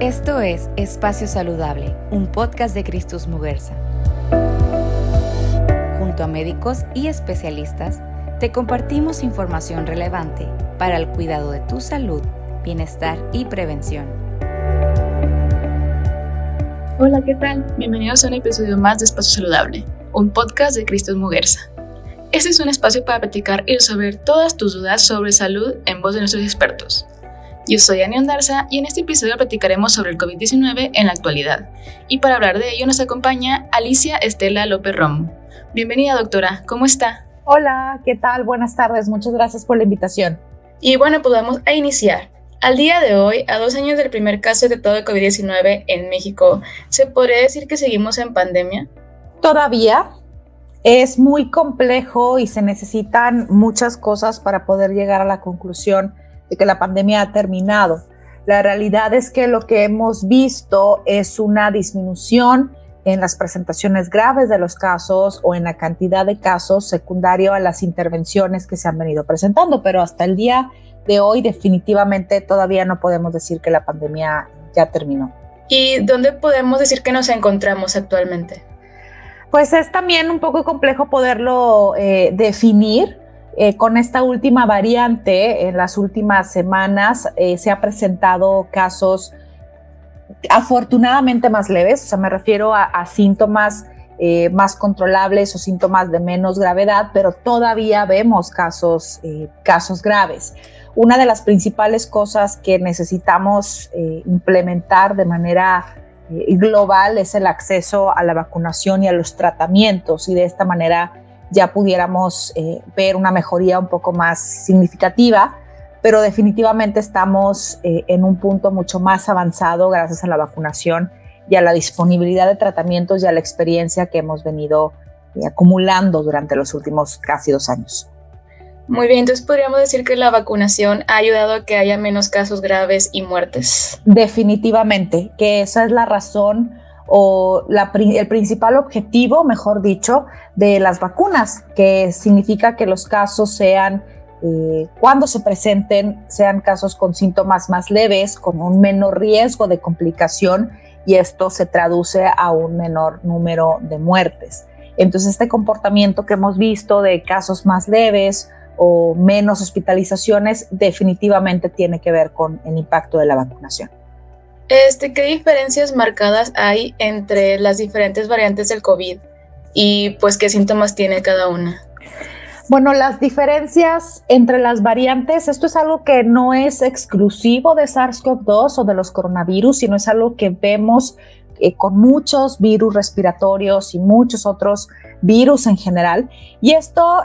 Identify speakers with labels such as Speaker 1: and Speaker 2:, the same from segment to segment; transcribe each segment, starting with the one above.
Speaker 1: Esto es Espacio Saludable, un podcast de Cristus Muguerza. Junto a médicos y especialistas, te compartimos información relevante para el cuidado de tu salud, bienestar y prevención.
Speaker 2: Hola, ¿qué tal? Bienvenidos a un episodio más de Espacio Saludable, un podcast de Cristus Muguerza. Este es un espacio para platicar y resolver todas tus dudas sobre salud en voz de nuestros expertos. Yo soy Ani Ondarza y en este episodio platicaremos sobre el COVID-19 en la actualidad. Y para hablar de ello nos acompaña Alicia Estela López Romo. Bienvenida, doctora. ¿Cómo está?
Speaker 3: Hola, ¿qué tal? Buenas tardes. Muchas gracias por la invitación.
Speaker 2: Y bueno, pues vamos a iniciar. Al día de hoy, a dos años del primer caso detectado de COVID-19 en México, ¿se podría decir que seguimos en pandemia?
Speaker 3: Todavía es muy complejo y se necesitan muchas cosas para poder llegar a la conclusión de que la pandemia ha terminado. La realidad es que lo que hemos visto es una disminución en las presentaciones graves de los casos o en la cantidad de casos secundario a las intervenciones que se han venido presentando, pero hasta el día de hoy definitivamente todavía no podemos decir que la pandemia ya terminó.
Speaker 2: ¿Y dónde podemos decir que nos encontramos actualmente?
Speaker 3: Pues es también un poco complejo poderlo eh, definir eh, con esta última variante, en las últimas semanas eh, se ha presentado casos afortunadamente más leves, o sea, me refiero a, síntomas eh, más controlables o síntomas de menos gravedad, pero todavía vemos casos, casos graves. Una de las principales cosas que necesitamos implementar de manera global es el acceso a la vacunación y a los tratamientos y de esta manera ya pudiéramos eh, ver una mejoría un poco más significativa, pero definitivamente estamos eh, en un punto mucho más avanzado gracias a la vacunación y a la disponibilidad de tratamientos y a la experiencia que hemos venido eh, acumulando durante los últimos casi dos años.
Speaker 2: Muy bien, entonces podríamos decir que la vacunación ha ayudado a que haya menos casos graves y muertes.
Speaker 3: Definitivamente, que esa es la razón o el principal objetivo, mejor dicho, de las vacunas, que significa que los casos sean, eh, cuando se presenten, sean casos con síntomas más leves, con un menor riesgo de complicación y esto se traduce a un menor número de muertes. Entonces, este comportamiento que hemos visto de casos más leves o menos hospitalizaciones definitivamente tiene que ver con el impacto de la vacunación.
Speaker 2: Este, ¿Qué diferencias marcadas hay entre las diferentes variantes del COVID y pues qué síntomas tiene cada una?
Speaker 3: Bueno, las diferencias entre las variantes, esto es algo que no es exclusivo de SARS-CoV-2 o de los coronavirus, sino es algo que vemos eh, con muchos virus respiratorios y muchos otros virus en general. Y esto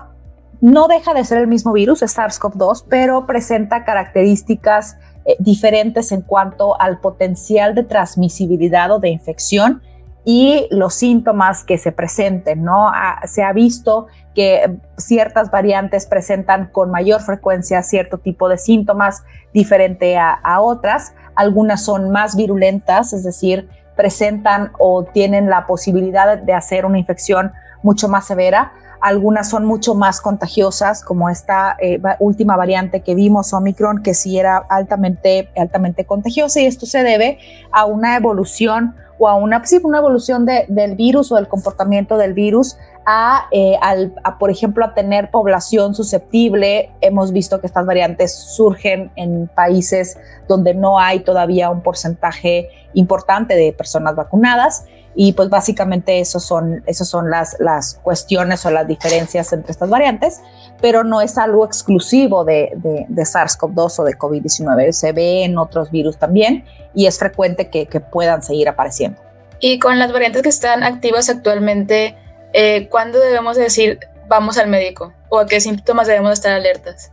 Speaker 3: no deja de ser el mismo virus, es SARS-CoV-2, pero presenta características eh, diferentes en cuanto al potencial de transmisibilidad o de infección y los síntomas que se presenten, ¿no? se ha visto que ciertas variantes presentan con mayor frecuencia cierto tipo de síntomas diferente a otras. Algunas son más virulentas, es decir, presentan o tienen la posibilidad de hacer una infección mucho más severa algunas son mucho más contagiosas, como esta eh, última variante que vimos, Omicron, que sí era altamente, altamente contagiosa y esto se debe a una evolución o a una, sí, una evolución del virus o del comportamiento del virus a, eh, a, por ejemplo, a tener población susceptible. Hemos visto que estas variantes surgen en países donde no hay todavía un porcentaje importante de personas vacunadas. Y pues básicamente esos son, esos son las, las cuestiones o las diferencias entre estas variantes, pero no es algo exclusivo de, de, SARS-CoV-2 o de COVID-19. Se ve en otros virus también y es frecuente que, que, puedan seguir apareciendo.
Speaker 2: Y con las variantes que están activas actualmente, eh, ¿cuándo debemos decir vamos al médico? ¿O a qué síntomas debemos estar alertas?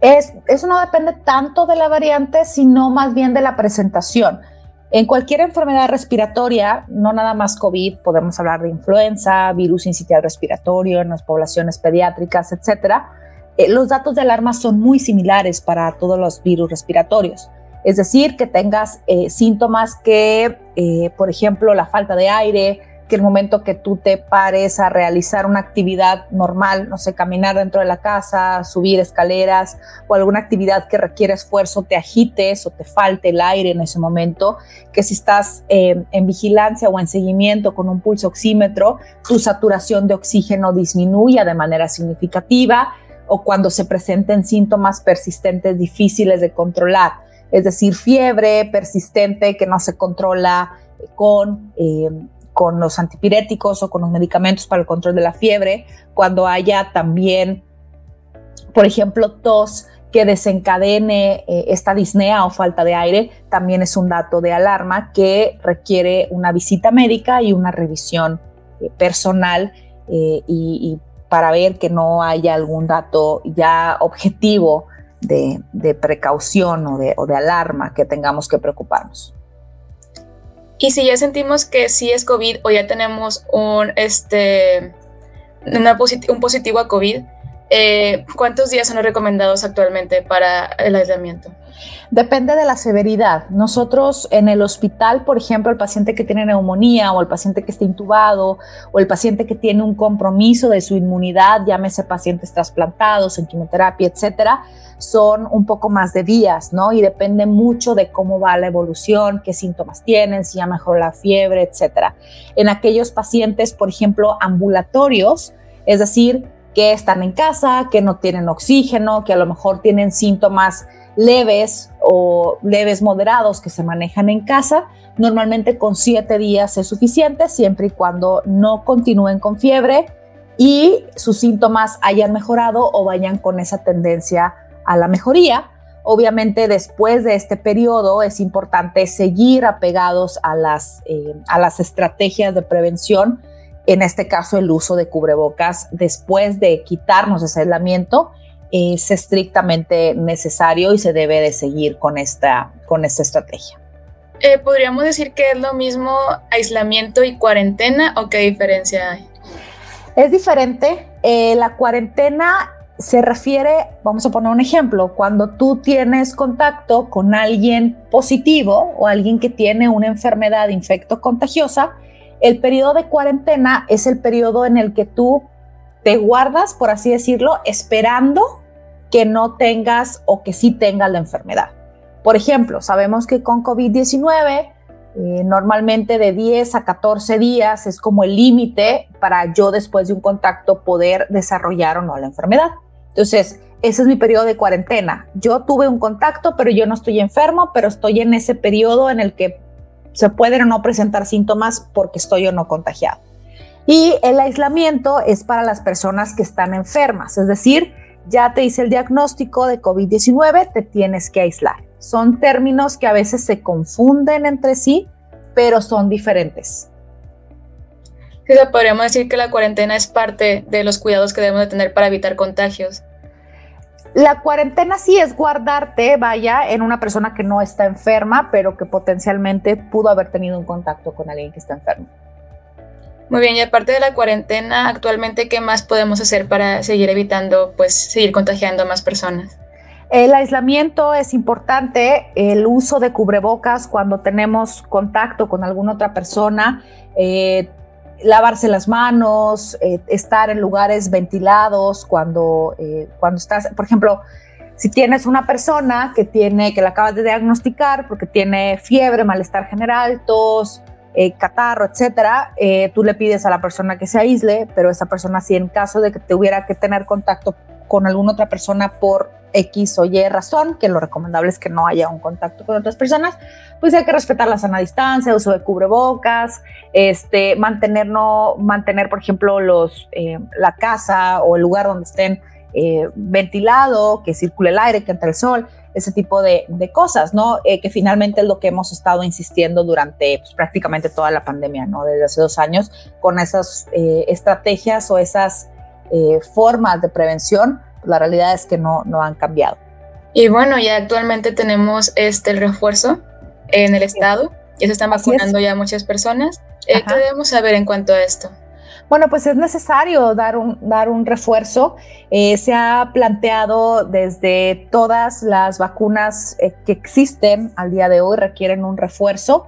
Speaker 3: Es, eso no depende tanto de la variante, sino más bien de la presentación. En cualquier enfermedad respiratoria, no nada más COVID, podemos hablar de influenza, virus incitial respiratorio en las poblaciones pediátricas, etcétera. Eh, los datos de alarma son muy similares para todos los virus respiratorios. Es decir, que tengas eh, síntomas que, por ejemplo, la falta de aire, que el momento que tú te pares a realizar una actividad normal, no sé, caminar dentro de la casa, subir escaleras o alguna actividad que requiere esfuerzo, te agites o te falte el aire en ese momento, que si estás eh, en vigilancia o en seguimiento con un pulso oxímetro, tu saturación de oxígeno disminuya de manera significativa o cuando se presenten síntomas persistentes difíciles de controlar, es decir, fiebre persistente que no se controla con... Eh, con los antipiréticos o con los medicamentos para el control de la fiebre, cuando haya también, por ejemplo, tos que desencadene eh, esta disnea o falta de aire, también es un dato de alarma que requiere una visita médica y una revisión eh, personal eh, y, para ver que no haya algún dato ya objetivo de, precaución o de, o de alarma que tengamos que preocuparnos.
Speaker 2: Y si ya sentimos que sí es COVID o ya tenemos un, este, un positivo a COVID, eh, ¿cuántos días son recomendados actualmente para el aislamiento?
Speaker 3: Depende de la severidad. Nosotros en el hospital, por ejemplo, el paciente que tiene neumonía o el paciente que está intubado o el paciente que tiene un compromiso de su inmunidad, llámese pacientes trasplantados en quimioterapia, etcétera, son un poco más de días, ¿no? Y depende mucho de cómo va la evolución, qué síntomas tienen, si ya mejoró la fiebre, etcétera. En aquellos pacientes, por ejemplo, ambulatorios, es decir, que están en casa, que no tienen oxígeno, que a lo mejor tienen síntomas leves o leves moderados que se manejan en casa, normalmente con siete días es suficiente, siempre y cuando no continúen con fiebre y sus síntomas hayan mejorado o vayan con esa tendencia a la mejoría. Obviamente después de este periodo es importante seguir apegados a las, eh, a las estrategias de prevención, en este caso el uso de cubrebocas después de quitarnos ese aislamiento es estrictamente necesario y se debe de seguir con esta, con esta estrategia.
Speaker 2: Eh, ¿Podríamos decir que es lo mismo aislamiento y cuarentena o qué diferencia hay?
Speaker 3: Es diferente. Eh, la cuarentena se refiere, vamos a poner un ejemplo, cuando tú tienes contacto con alguien positivo o alguien que tiene una enfermedad infecto contagiosa, el periodo de cuarentena es el periodo en el que tú te guardas, por así decirlo, esperando que no tengas o que sí tengas la enfermedad. Por ejemplo, sabemos que con COVID-19 eh, normalmente de 10 a 14 días es como el límite para yo después de un contacto poder desarrollar o no la enfermedad. Entonces, ese es mi periodo de cuarentena. Yo tuve un contacto, pero yo no estoy enfermo, pero estoy en ese periodo en el que se pueden o no presentar síntomas porque estoy o no contagiado. Y el aislamiento es para las personas que están enfermas, es decir, ya te hice el diagnóstico de COVID-19, te tienes que aislar. Son términos que a veces se confunden entre sí, pero son diferentes.
Speaker 2: Sí, podríamos decir que la cuarentena es parte de los cuidados que debemos de tener para evitar contagios.
Speaker 3: La cuarentena sí es guardarte, vaya, en una persona que no está enferma, pero que potencialmente pudo haber tenido un contacto con alguien que está enfermo.
Speaker 2: Muy bien, y aparte de la cuarentena, actualmente, ¿qué más podemos hacer para seguir evitando, pues, seguir contagiando a más personas?
Speaker 3: El aislamiento es importante, el uso de cubrebocas cuando tenemos contacto con alguna otra persona, eh, lavarse las manos, eh, estar en lugares ventilados cuando, eh, cuando estás, por ejemplo, si tienes una persona que tiene, que la acabas de diagnosticar porque tiene fiebre, malestar general, tos, eh, catarro, etcétera, tú le pides a la persona que se aísle, pero esa persona, si en caso de que tuviera que tener contacto con alguna otra persona por X o Y razón, que lo recomendable es que no haya un contacto con otras personas, pues hay que respetar la sana distancia, uso de cubrebocas, este, mantener, no, mantener por ejemplo, los, eh, la casa o el lugar donde estén eh, ventilado, que circule el aire, que entre el sol, ese tipo de, cosas, ¿no? Eh, que finalmente es lo que hemos estado insistiendo durante pues, prácticamente toda la pandemia, ¿no? Desde hace dos años, con esas estrategias o esas formas de prevención la realidad es que no, no han cambiado.
Speaker 2: Y bueno, ya actualmente tenemos este el refuerzo en el estado, ya se están vacunando ya muchas personas. Eh, ¿Qué debemos saber en cuanto a esto?
Speaker 3: Bueno, pues es necesario dar un, dar un refuerzo. Eh, se ha planteado desde todas las vacunas eh, que existen al día de hoy requieren un refuerzo.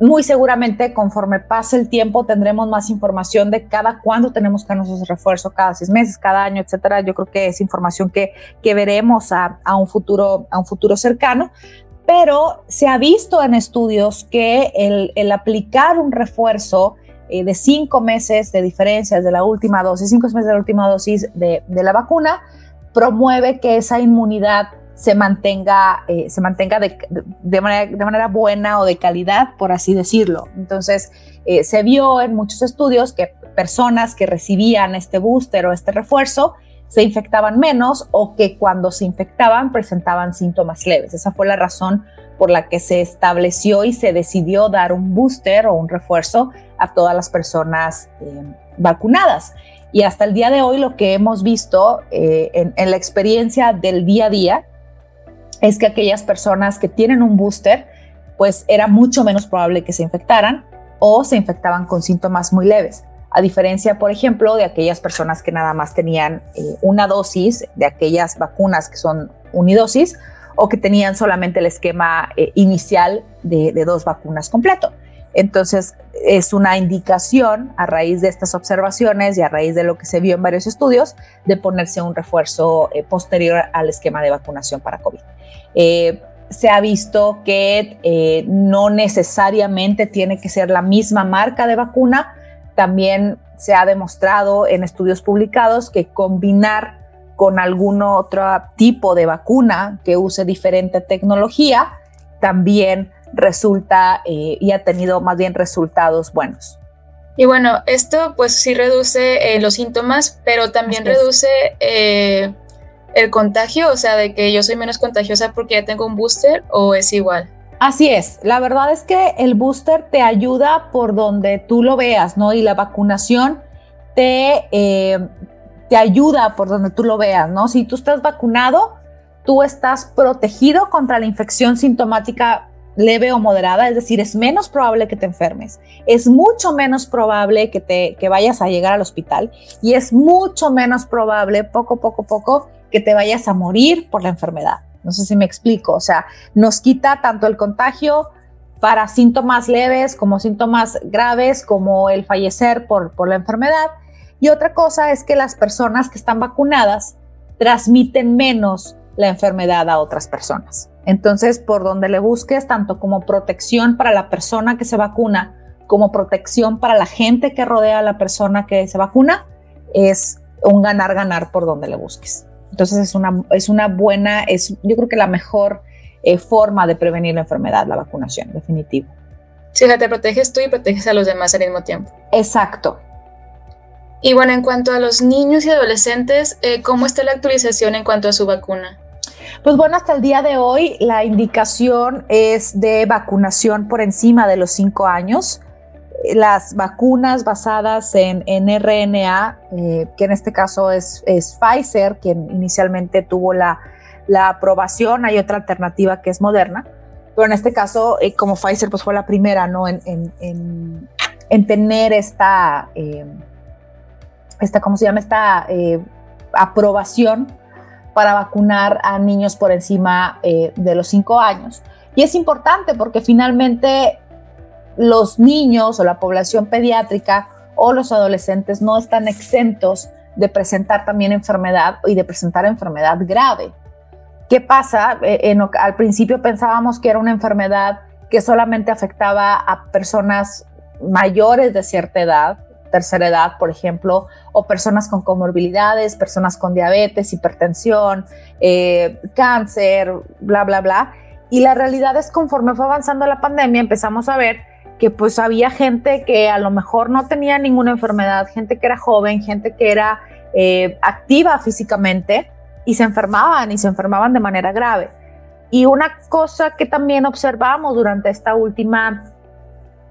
Speaker 3: Muy seguramente conforme pase el tiempo tendremos más información de cada cuándo tenemos que hacer refuerzo, cada seis meses, cada año, etcétera. Yo creo que es información que, que veremos a, a, un futuro, a un futuro cercano, pero se ha visto en estudios que el, el aplicar un refuerzo eh, de cinco meses de diferencias de la última dosis, cinco meses de la última dosis de, de la vacuna, promueve que esa inmunidad se mantenga, eh, se mantenga de, de, manera, buena o de calidad, por así decirlo. Entonces, eh, se vio en muchos estudios que personas que recibían este booster o este refuerzo se infectaban menos o que cuando se infectaban presentaban síntomas leves. Esa fue la razón por la que se estableció y se decidió dar un booster o un refuerzo a todas las personas eh, vacunadas. Y hasta el día de hoy lo que hemos visto en la experiencia del día a día es que aquellas personas que tienen un booster, pues era mucho menos probable que se infectaran o se infectaban con síntomas muy leves. A diferencia, por ejemplo, de aquellas personas que nada más tenían eh, una dosis de aquellas vacunas que son unidosis o que tenían solamente el esquema eh, inicial de, dos vacunas completo. Entonces, es una indicación a raíz de estas observaciones y a raíz de lo que se vio en varios estudios de ponerse un refuerzo eh, posterior al esquema de vacunación para COVID. Eh, se ha visto que eh, no necesariamente tiene que ser la misma marca de vacuna. También se ha demostrado en estudios publicados que combinar con algún otro tipo de vacuna que use diferente tecnología también resulta eh, y ha tenido más bien resultados buenos.
Speaker 2: Y bueno, esto pues sí reduce eh, los síntomas, pero también reduce el contagio, o sea, de que yo soy menos contagiosa porque ya tengo un booster o es igual.
Speaker 3: Así es, la verdad es que el booster te ayuda por donde tú lo veas, ¿no? Y la vacunación te, eh, te ayuda por donde tú lo veas, ¿no? Si tú estás vacunado, tú estás protegido contra la infección sintomática leve o moderada, es decir, es menos probable que te enfermes, es mucho menos probable que, te, que vayas a llegar al hospital y es mucho menos probable, poco, poco, poco, que te vayas a morir por la enfermedad. No sé si me explico, o sea, nos quita tanto el contagio para síntomas leves como síntomas graves, como el fallecer por, por la enfermedad. Y otra cosa es que las personas que están vacunadas transmiten menos la enfermedad a otras personas. Entonces, por donde le busques, tanto como protección para la persona que se vacuna, como protección para la gente que rodea a la persona que se vacuna, es un ganar-ganar por donde le busques. Entonces, es una, es una buena, es yo creo que la mejor eh, forma de prevenir la enfermedad, la vacunación, definitivo.
Speaker 2: Sí, o sea, te proteges tú y proteges a los demás al mismo tiempo.
Speaker 3: Exacto.
Speaker 2: Y bueno, en cuanto a los niños y adolescentes, eh, ¿cómo está la actualización en cuanto a su vacuna?
Speaker 3: Pues bueno, hasta el día de hoy la indicación es de vacunación por encima de los cinco años. Las vacunas basadas en, en RNA, eh, que en este caso es, Pfizer, quien inicialmente tuvo la, la, aprobación, hay otra alternativa que es Moderna, pero en este caso, eh, como Pfizer pues fue la primera ¿no? en, en, en tener esta, eh, esta, ¿cómo se llama? Esta aprobación para vacunar a niños por encima eh, de los 5 años. Y es importante porque finalmente los niños o la población pediátrica o los adolescentes no están exentos de presentar también enfermedad y de presentar enfermedad grave. ¿Qué pasa? Eh, en, al principio pensábamos que era una enfermedad que solamente afectaba a personas mayores de cierta edad, tercera edad, por ejemplo, o personas con comorbilidades, personas con diabetes, hipertensión, eh, cáncer, bla, bla, bla. Y la realidad es conforme fue avanzando la pandemia, empezamos a ver que pues había gente que a lo mejor no tenía ninguna enfermedad, gente que era joven, gente que era eh, activa físicamente y se enfermaban y se enfermaban de manera grave. Y una cosa que también observamos durante esta última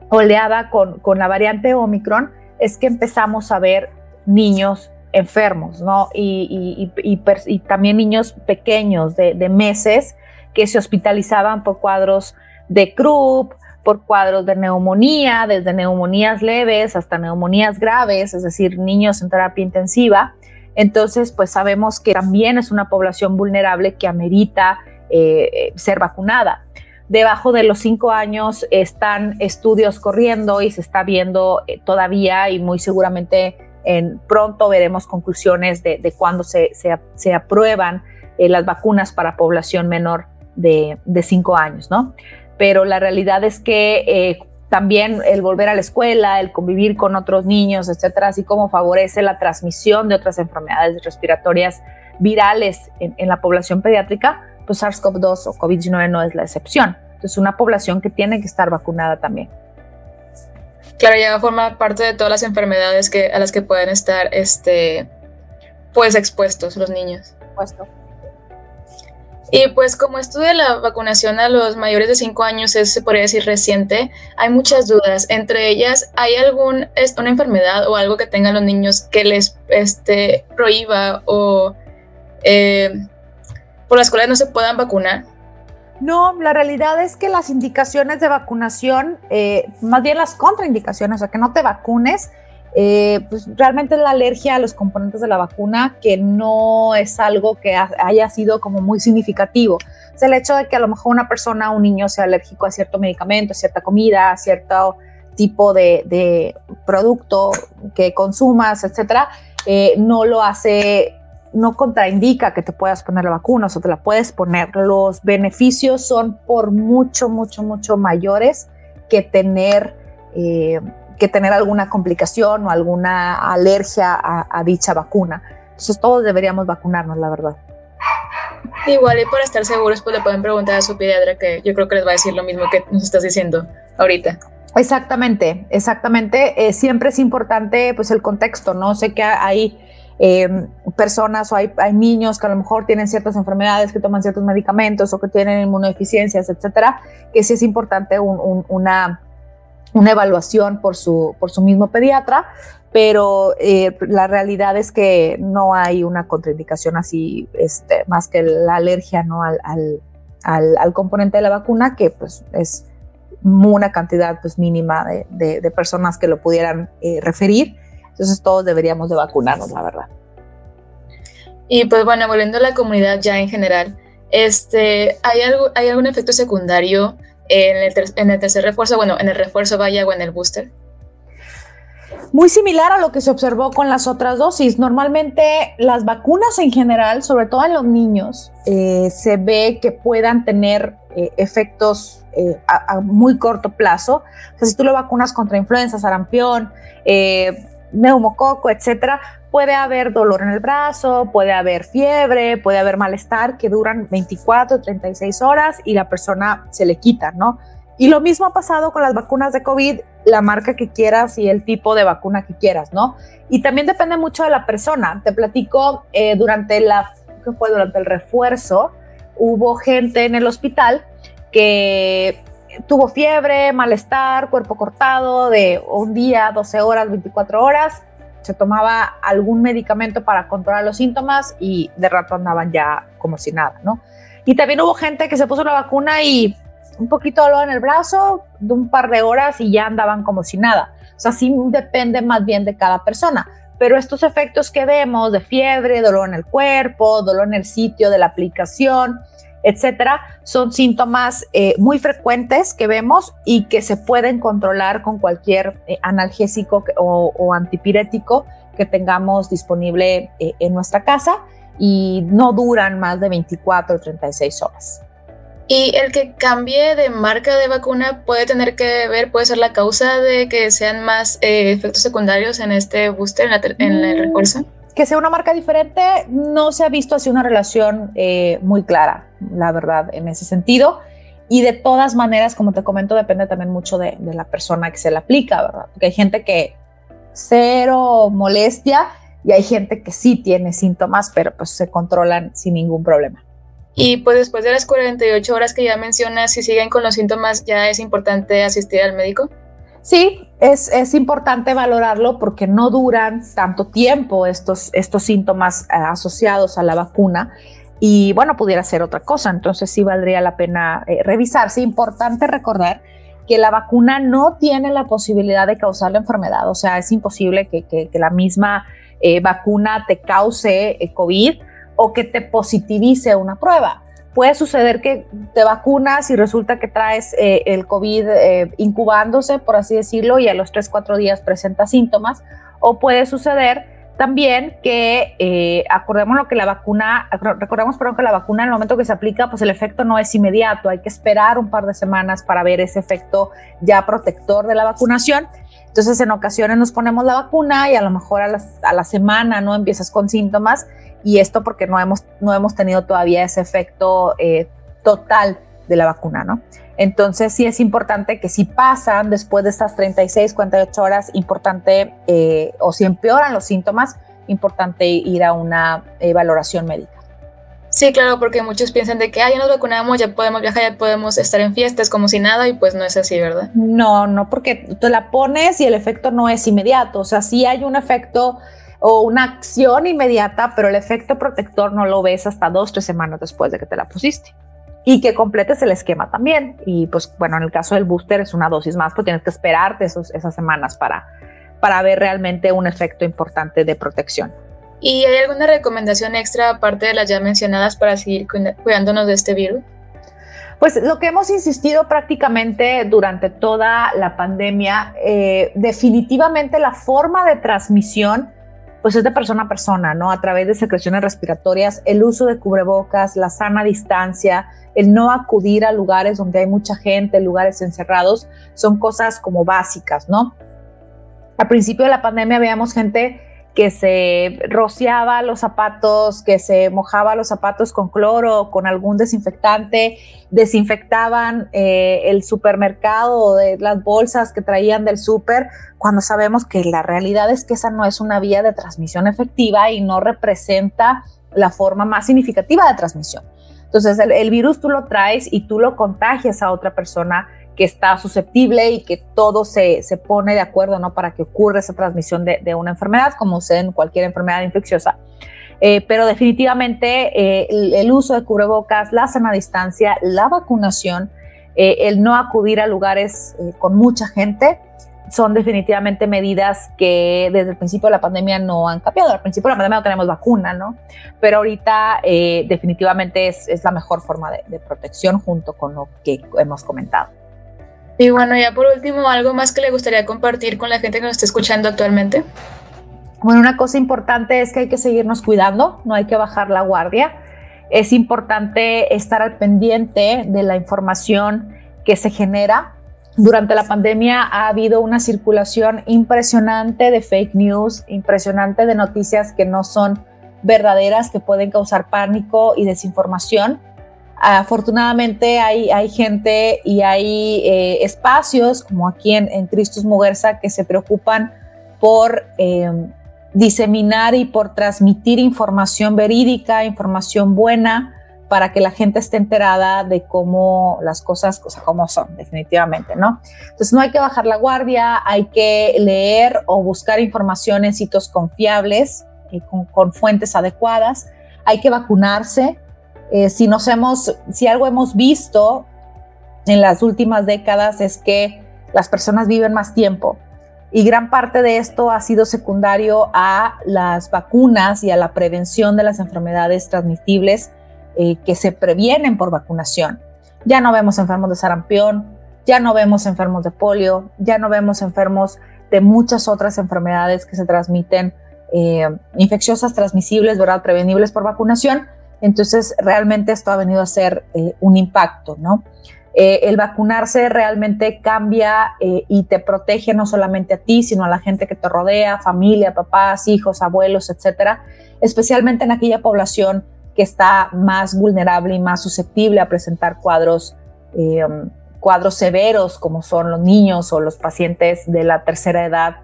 Speaker 3: oleada con, con la variante Omicron es que empezamos a ver niños enfermos, ¿no? Y, y, y, y también niños pequeños de, meses que se hospitalizaban por cuadros de Krupp, por cuadros de neumonía, desde neumonías leves hasta neumonías graves, es decir, niños en terapia intensiva. Entonces, pues sabemos que también es una población vulnerable que amerita eh, ser vacunada. Debajo de los cinco años están estudios corriendo y se está viendo eh, todavía y muy seguramente en pronto veremos conclusiones de, de cuándo se, se, aprueban eh, las vacunas para población menor de, de, cinco años, ¿no? Pero la realidad es que eh, también el volver a la escuela, el convivir con otros niños, etcétera, así como favorece la transmisión de otras enfermedades respiratorias virales en, en la población pediátrica, pues SARS-CoV-2 o COVID-19 no es la excepción. Es una población que tiene que estar vacunada también.
Speaker 2: Claro, ya forma parte de todas las enfermedades que, a las que pueden estar este, pues expuestos los niños.
Speaker 3: Puesto.
Speaker 2: Y pues como esto de la vacunación a los mayores de 5 años es, se podría decir, reciente, hay muchas dudas. Entre ellas, ¿hay algún, una enfermedad o algo que tengan los niños que les este, prohíba o eh, por las cuales no se puedan vacunar?
Speaker 3: No, la realidad es que las indicaciones de vacunación, eh, más bien las contraindicaciones, o sea, que no te vacunes, eh, pues realmente es la alergia a los componentes de la vacuna, que no es algo que haya sido como muy significativo. Es el hecho de que a lo mejor una persona, un niño, sea alérgico a cierto medicamento, a cierta comida, a cierto tipo de, producto que consumas, etcétera, eh, no lo hace no contraindica que te puedas poner la vacuna, o sea, te la puedes poner. Los beneficios son por mucho, mucho, mucho mayores que tener, eh, que tener alguna complicación o alguna alergia a, dicha vacuna. Entonces todos deberíamos vacunarnos, la verdad.
Speaker 2: Igual y para estar seguros, pues le pueden preguntar a su pediatra que yo creo que les va a decir lo mismo que nos estás diciendo ahorita.
Speaker 3: Exactamente, exactamente. Eh, siempre es importante pues el contexto, ¿no? Sé que hay Em, personas o hay, niños que a lo mejor tienen ciertas enfermedades, que toman ciertos medicamentos o que tienen inmunodeficiencias, etcétera, que sí es importante una, una evaluación por su, por su mismo pediatra, pero eh, la realidad es que no hay una contraindicación así, este, más que la alergia ¿no? al, al, componente de la vacuna, que pues es una cantidad pues, mínima de, personas que lo pudieran eh, referir entonces todos deberíamos de vacunarnos, la verdad.
Speaker 2: Y pues bueno, volviendo a la comunidad ya en general, este, ¿hay, algo, ¿hay algún efecto secundario en el, en el tercer refuerzo? Bueno, en el refuerzo vaya o en el booster.
Speaker 3: Muy similar a lo que se observó con las otras dosis. Normalmente las vacunas en general, sobre todo en los niños, eh, se ve que puedan tener eh, efectos eh, a, muy corto plazo. O sea, si tú lo vacunas contra influenza, sarampión, neumococo, etcétera, puede haber dolor en el brazo, puede haber fiebre, puede haber malestar que duran 24, 36 horas y la persona se le quita, ¿no? Y lo mismo ha pasado con las vacunas de COVID, la marca que quieras y el tipo de vacuna que quieras, ¿no? Y también depende mucho de la persona. Te platico, eh, durante la, ¿qué fue? Durante el refuerzo, hubo gente en el hospital que tuvo fiebre, malestar, cuerpo cortado de un día, 12 horas, 24 horas. Se tomaba algún medicamento para controlar los síntomas y de rato andaban ya como si nada, ¿no? Y también hubo gente que se puso la vacuna y un poquito de dolor en el brazo, de un par de horas y ya andaban como si nada. O sea, sí depende más bien de cada persona. Pero estos efectos que vemos de fiebre, dolor en el cuerpo, dolor en el sitio de la aplicación, etcétera, son síntomas eh, muy frecuentes que vemos y que se pueden controlar con cualquier eh, analgésico o, antipirético que tengamos disponible eh, en nuestra casa y no duran más de 24 o 36 horas.
Speaker 2: ¿Y el que cambie de marca de vacuna puede tener que ver, puede ser la causa de que sean más efectos secundarios en este booster, en, el mm, refuerzo?
Speaker 3: Que sea una marca diferente, no se ha visto así una relación eh, muy clara, la verdad, en ese sentido. Y de todas maneras, como te comento, depende también mucho de, la persona que se le aplica, ¿verdad? Porque hay gente que cero molestia y hay gente que sí tiene síntomas, pero pues se controlan sin ningún problema.
Speaker 2: Y pues después de las 48 horas que ya mencionas, si siguen con los síntomas, ya es importante asistir al médico.
Speaker 3: Sí, es, importante valorarlo porque no duran tanto tiempo estos, estos síntomas eh, asociados a la vacuna. Y bueno, pudiera ser otra cosa, entonces sí valdría la pena eh, revisarse. Importante recordar que la vacuna no tiene la posibilidad de causar la enfermedad, o sea, es imposible que, la misma eh, vacuna te cause COVID o que te positivice una prueba puede suceder que te vacunas y resulta que traes eh, el COVID eh, incubándose, por así decirlo, y a los 3, 4 días presenta síntomas. O puede suceder también que, eh, acordemos que la vacuna, recordemos perdón, que la vacuna en el momento que se aplica, pues el efecto no es inmediato, hay que esperar un par de semanas para ver ese efecto ya protector de la vacunación. Entonces, en ocasiones nos ponemos la vacuna y a lo mejor a, a la semana no empiezas con síntomas y esto porque no hemos, no hemos tenido todavía ese efecto eh, total de la vacuna, ¿no? Entonces sí es importante que si pasan después de estas 36, 48 horas, importante, eh, o si empeoran los síntomas, importante ir a una valoración médica.
Speaker 2: Sí, claro, porque muchos piensan de que ah, ya nos vacunamos, ya podemos viajar, ya podemos estar en fiestas como si nada y pues no es así, ¿verdad?
Speaker 3: No, no, porque te la pones y el efecto no es inmediato, o sea, sí hay un efecto o una acción inmediata, pero el efecto protector no lo ves hasta dos, tres semanas después de que te la pusiste. Y que completes el esquema también. Y pues bueno, en el caso del booster es una dosis más, pues tienes que esperarte esos, esas semanas para, para ver realmente un efecto importante de protección.
Speaker 2: ¿Y hay alguna recomendación extra aparte de las ya mencionadas para seguir cuidándonos de este virus?
Speaker 3: Pues lo que hemos insistido prácticamente durante toda la pandemia, eh, definitivamente la forma de transmisión pues es de persona a persona, ¿no? A través de secreciones respiratorias, el uso de cubrebocas, la sana distancia, el no acudir a lugares donde hay mucha gente, lugares encerrados, son cosas como básicas, ¿no? Al principio de la pandemia veíamos gente que se rociaba los zapatos, que se mojaba los zapatos con cloro, con algún desinfectante, desinfectaban eh, el supermercado o de las bolsas que traían del súper, cuando sabemos que la realidad es que esa no es una vía de transmisión efectiva y no representa la forma más significativa de transmisión. Entonces el, el virus tú lo traes y tú lo contagias a otra persona que está susceptible y que todo se, se pone de acuerdo ¿no? para que ocurra esa transmisión de, de una enfermedad, como sucede en cualquier enfermedad infecciosa. Eh, pero definitivamente eh, el, uso de cubrebocas, la sana distancia, la vacunación, eh, el no acudir a lugares con mucha gente, son definitivamente medidas que desde el principio de la pandemia no han cambiado. Al principio de la pandemia no tenemos vacuna, ¿no? Pero ahorita definitivamente es, es, la mejor forma de, de protección junto con lo que hemos comentado.
Speaker 2: Y bueno, ya por último, algo más que le gustaría compartir con la gente que nos está escuchando actualmente.
Speaker 3: Bueno, una cosa importante es que hay que seguirnos cuidando, no hay que bajar la guardia. Es importante estar al pendiente de la información que se genera. Durante la pandemia ha habido una circulación impresionante de fake news, impresionante de noticias que no son verdaderas, que pueden causar pánico y desinformación. Afortunadamente hay, hay gente y hay eh, espacios como aquí en, en Cristus Muguerza que se preocupan por eh, diseminar y por transmitir información verídica, información buena, para que la gente esté enterada de cómo las cosas, o sea, cómo son, definitivamente, ¿no? Entonces no hay que bajar la guardia, hay que leer o buscar información en sitios confiables, y con, con fuentes adecuadas, hay que vacunarse, eh, si algo hemos visto en las últimas décadas es que las personas viven más tiempo y gran parte de esto ha sido secundario a las vacunas y a la prevención de las enfermedades transmitibles eh, que se previenen por vacunación. Ya no vemos enfermos de sarampión, ya no vemos enfermos de polio, ya no vemos enfermos de muchas otras enfermedades que se transmiten, eh, infecciosas transmisibles, ¿verdad? Prevenibles por vacunación. Entonces, realmente esto ha venido a ser eh, un impacto, ¿no? Eh, el vacunarse realmente cambia eh, y te protege no solamente a ti, sino a la gente que te rodea, familia, papás, hijos, abuelos, etcétera, especialmente en aquella población que está más vulnerable y más susceptible a presentar cuadros, cuadros severos, como son los niños o los pacientes de la tercera edad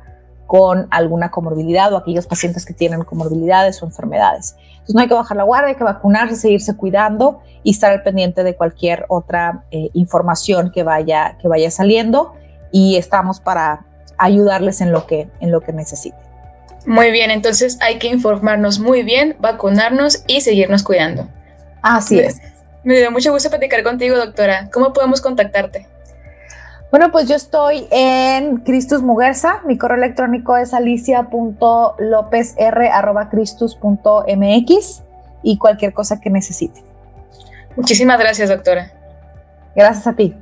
Speaker 3: con alguna comorbilidad o aquellos pacientes que tienen comorbilidades o enfermedades. Entonces no hay que bajar la guardia, hay que vacunarse, seguirse cuidando y estar al pendiente de cualquier otra eh, información que vaya, que vaya saliendo y estamos para ayudarles en lo que, en lo que necesiten.
Speaker 2: Muy bien, entonces hay que informarnos muy bien, vacunarnos y seguirnos cuidando.
Speaker 3: Así es.
Speaker 2: Me dio mucho gusto platicar contigo, doctora. ¿Cómo podemos contactarte?
Speaker 3: Bueno, pues yo estoy en Cristus Muguerza. Mi correo electrónico es alicia.lopezr.cristus.mx y cualquier cosa que necesite.
Speaker 2: Muchísimas gracias, doctora.
Speaker 3: Gracias a ti.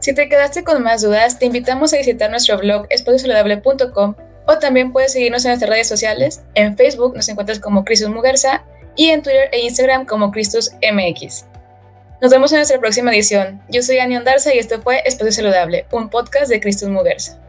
Speaker 2: Si te quedaste con más dudas, te invitamos a visitar nuestro blog espaciosaludable.com o también puedes seguirnos en nuestras redes sociales. En Facebook nos encuentras como Cristus Muguerza y en Twitter e Instagram como CristusMX. Nos vemos en nuestra próxima edición. Yo soy Ani Ondarza y esto fue Espacio Saludable, un podcast de Cristus Muguerza.